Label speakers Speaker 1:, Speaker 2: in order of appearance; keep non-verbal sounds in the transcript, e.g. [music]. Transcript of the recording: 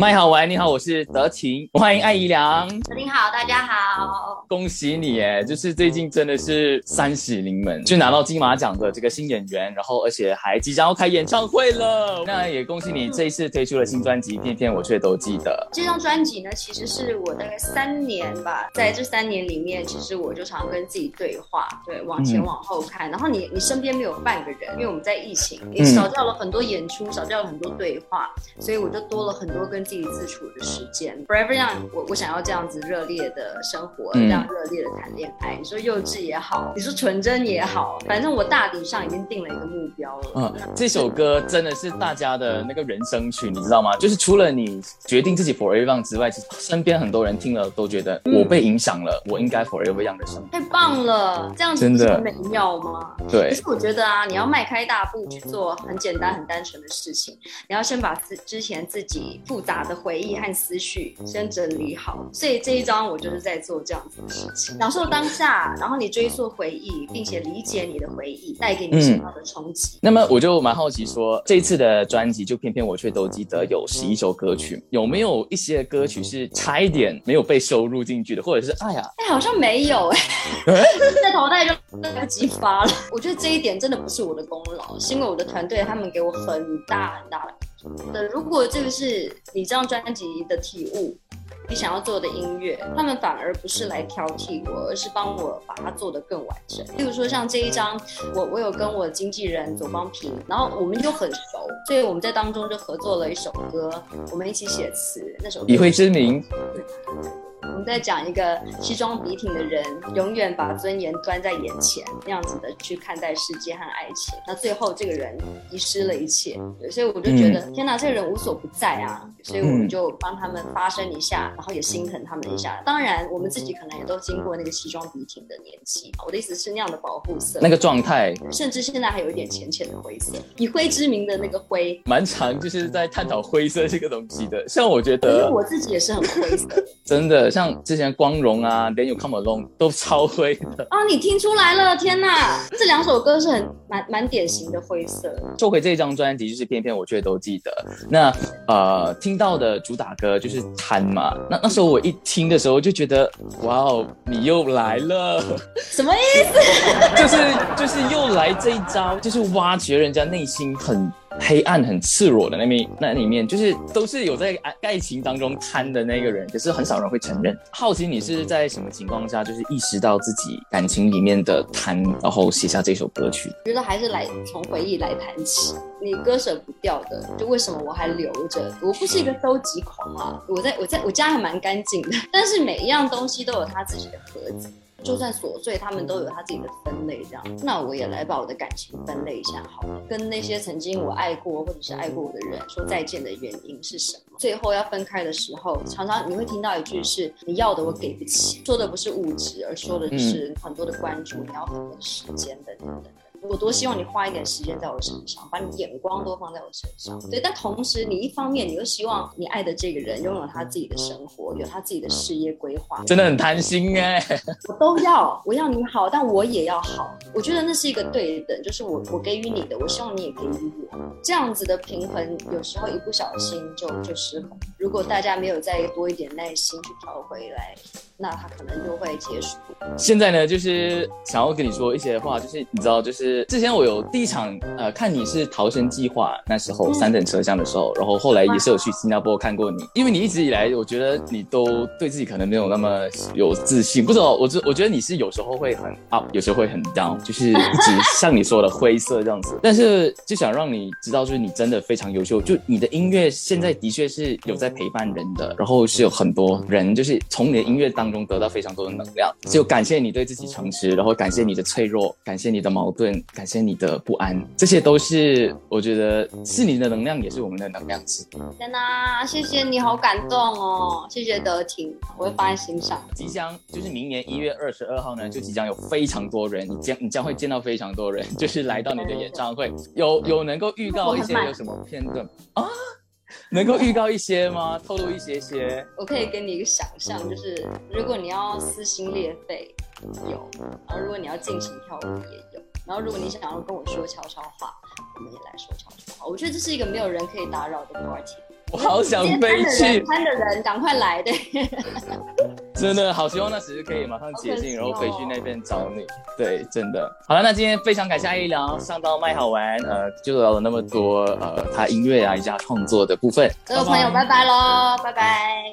Speaker 1: 麦好，玩，你好，我是德勤，欢迎艾怡良。
Speaker 2: 你好，大家好，
Speaker 1: 恭喜你哎，就是最近真的是三喜临门，就拿到金马奖的这个新演员，然后而且还即将要开演唱会了。那也恭喜你这一次推出了新专辑《片片我却都记得》。
Speaker 2: 这张专辑呢，其实是我大概三年吧，在这三年里面，其实我就常跟自己对话，对，往前往后看。然后你你身边没有半个人，因为我们在疫情，也少掉了很多演出，少掉了很多对话，所以我就多了很多跟自己自处的时间。Forever Young，我我想要这样子热烈的生活，这样热烈的谈恋爱。你说幼稚也好，你说纯真也好，反正我大体上已经定了一个目标了。嗯，
Speaker 1: 这首歌真的是大家的那个人生曲，你知道吗？就是除了你决定自己 Forever Young 之外，其实身边很多人听了都觉得我被影响了，我应该 Forever Young 的生活。
Speaker 2: 太棒了，这样子真的美妙吗？
Speaker 1: 对。
Speaker 2: 可是我觉得啊，你要迈开大步去做很简单、很单纯的事情，你要先把自之前自己复杂的回忆和思绪先整理好。所以这一章我就是在做这样子的事情，享受当下，然后你追溯回忆，并且理解你的回忆带给你什么样的冲击。
Speaker 1: 那么我就蛮好奇，说这次的专辑就偏偏我却都记得有十一首歌曲，有没有一些歌曲是差一点没有被收入进去的，或者是哎呀，
Speaker 2: 哎好像没有哎，[laughs] 在淘汰就来不及发了。我觉得这一点真的不是我的功劳，是因为我的团队他们给我很大很大的。的，如果这个是你这张专辑的体悟。你想要做的音乐，他们反而不是来挑剔我，而是帮我把它做得更完整。例如说像这一张，我我有跟我经纪人左光平，然后我们就很熟，所以我们在当中就合作了一首歌，我们一起写词。那首
Speaker 1: 以会之名。
Speaker 2: 我们在讲一个西装笔挺的人，永远把尊严端在眼前，那样子的去看待世界和爱情。那最后这个人遗失了一切，所以我就觉得天哪，这个人无所不在啊！所以我们就帮他们发声一下，然后也心疼他们一下。当然，我们自己可能也都经过那个西装笔挺的年纪。我的意思是那样的保护色，
Speaker 1: 那个状态，
Speaker 2: 甚至现在还有一点浅浅的灰色，以灰之名的那个灰，
Speaker 1: 蛮长，就是在探讨灰色这个东西的。像我觉得，
Speaker 2: 因为我自己也是很灰色，[laughs]
Speaker 1: 真的。像之前光荣啊，连有 Come Along 都超灰的
Speaker 2: 啊！[laughs] 你听出来了？天哪，[laughs] 这两首歌是很蛮蛮典型的灰色。
Speaker 1: 说回这张专辑，就是偏偏我却都记得。那呃，听到的主打歌就是《贪》嘛。那那时候我一听的时候就觉得，哇哦，你又来了，[laughs]
Speaker 2: 什么意思？
Speaker 1: 就是就是又来这一招，就是挖掘人家内心很。黑暗很赤裸的那面，那里面就是都是有在爱爱情当中贪的那个人，可是很少人会承认。好奇你是在什么情况下，就是意识到自己感情里面的贪，然后写下这首歌曲？
Speaker 2: 觉得还是来从回忆来谈起，你割舍不掉的，就为什么我还留着？我不是一个收集狂啊，我在我在我家还蛮干净的，但是每一样东西都有它自己的盒子。就算琐碎，他们都有他自己的分类，这样。那我也来把我的感情分类一下，好了。跟那些曾经我爱过或者是爱过我的人说再见的原因是什么？最后要分开的时候，常常你会听到一句是“你要的我给不起”，说的不是物质，而说的是很多的关注，你要很多的时间等等等。我多希望你花一点时间在我身上，把你眼光都放在我身上。对，但同时你一方面你又希望你爱的这个人拥有他自己的生活，有他自己的事业规划，
Speaker 1: 真的很贪心哎。
Speaker 2: 我都要，我要你好，但我也要好。我觉得那是一个对等，就是我我给予你的，我希望你也给予我，这样子的平衡，有时候一不小心就就失衡。如果大家没有再多一点耐心去调回来。那他可能就会结束。
Speaker 1: 现在呢，就是想要跟你说一些话，就是你知道，就是之前我有第一场呃看你是逃生计划那时候三等车厢的时候，然后后来也是有去新加坡看过你，因为你一直以来我觉得你都对自己可能没有那么有自信，不知道我我我觉得你是有时候会很 up，有时候会很 down，就是一直 [laughs] 像你说的灰色这样子。但是就想让你知道，就是你真的非常优秀，就你的音乐现在的确是有在陪伴人的，然后是有很多人就是从你的音乐当。中得到非常多的能量，就感谢你对自己诚实，然后感谢你的脆弱，感谢你的矛盾，感谢你的不安，这些都是我觉得是你的能量，也是我们的能量值。
Speaker 2: 天哪，谢谢你好感动哦，谢谢德婷，我会放在心上。
Speaker 1: 即将就是明年一月二十二号呢，就即将有非常多人，你将你将会见到非常多人，就是来到你的演唱会，有有能够预告一些有什么片段啊？能够预告一些吗？透露一些些？
Speaker 2: 我可以给你一个想象，就是如果你要撕心裂肺，有；然后如果你要尽情跳舞，也有；然后如果你想要跟我说悄悄话，我们也来说悄悄话。我觉得这是一个没有人可以打扰的 party。
Speaker 1: 我好想飞去，
Speaker 2: 攀的人赶快来对。[laughs]
Speaker 1: 真的好希望那时可以马上解禁，然后飞去那边找你。对，真的。好了，那今天非常感谢阿姨聊上到麦好玩，呃，就聊了那么多呃他音乐啊以及他创作的部分。
Speaker 2: 各位朋友，拜拜喽，拜拜。